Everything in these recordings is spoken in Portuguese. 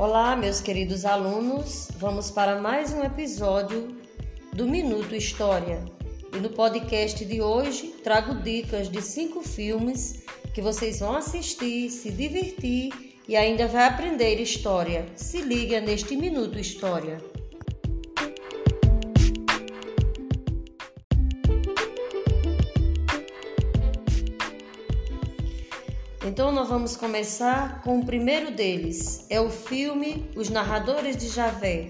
Olá, meus queridos alunos. Vamos para mais um episódio do Minuto História. E no podcast de hoje trago dicas de cinco filmes que vocês vão assistir, se divertir e ainda vai aprender história. Se liga neste Minuto História. Então nós vamos começar com o primeiro deles. É o filme Os Narradores de Javé.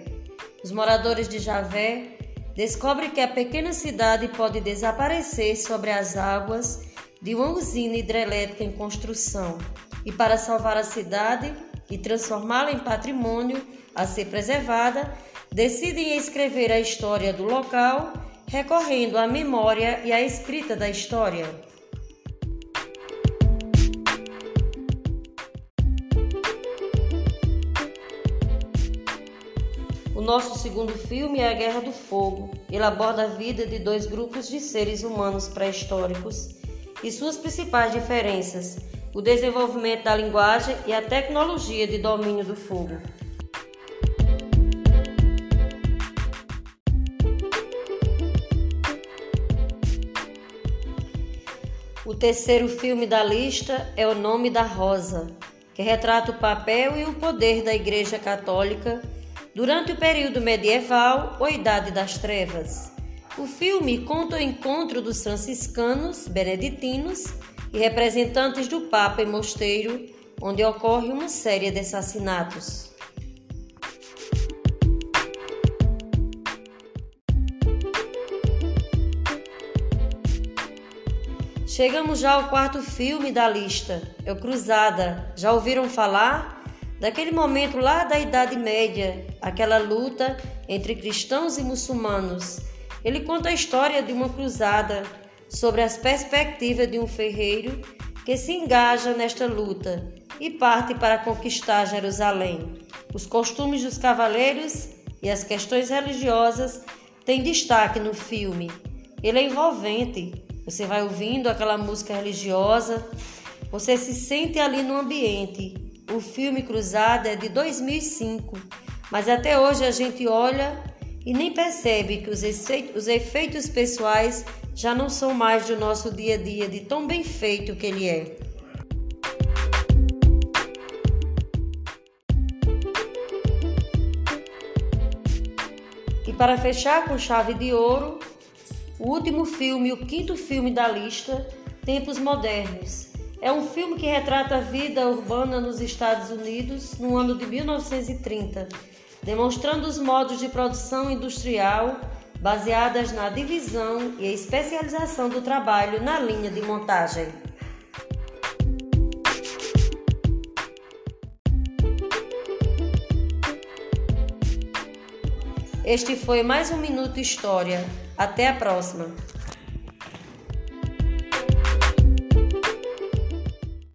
Os moradores de Javé descobrem que a pequena cidade pode desaparecer sobre as águas de uma usina hidrelétrica em construção. E para salvar a cidade e transformá-la em patrimônio a ser preservada, decidem escrever a história do local, recorrendo à memória e à escrita da história. O nosso segundo filme é A Guerra do Fogo. Ele aborda a vida de dois grupos de seres humanos pré-históricos e suas principais diferenças, o desenvolvimento da linguagem e a tecnologia de domínio do fogo. O terceiro filme da lista é O Nome da Rosa, que retrata o papel e o poder da Igreja Católica durante o período medieval ou Idade das Trevas. O filme conta o encontro dos franciscanos, beneditinos e representantes do Papa em mosteiro, onde ocorre uma série de assassinatos. Chegamos já ao quarto filme da lista, é o Cruzada. Já ouviram falar? Daquele momento lá da Idade Média, aquela luta entre cristãos e muçulmanos. Ele conta a história de uma cruzada sobre as perspectivas de um ferreiro que se engaja nesta luta e parte para conquistar Jerusalém. Os costumes dos cavaleiros e as questões religiosas têm destaque no filme. Ele é envolvente. Você vai ouvindo aquela música religiosa, você se sente ali no ambiente o filme Cruzada é de 2005, mas até hoje a gente olha e nem percebe que os efeitos, os efeitos pessoais já não são mais do nosso dia a dia, de tão bem feito que ele é. E para fechar com chave de ouro, o último filme, o quinto filme da lista, Tempos Modernos, é um filme que retrata a vida urbana nos Estados Unidos no ano de 1930, demonstrando os modos de produção industrial baseadas na divisão e especialização do trabalho na linha de montagem. Este foi mais um Minuto História. Até a próxima!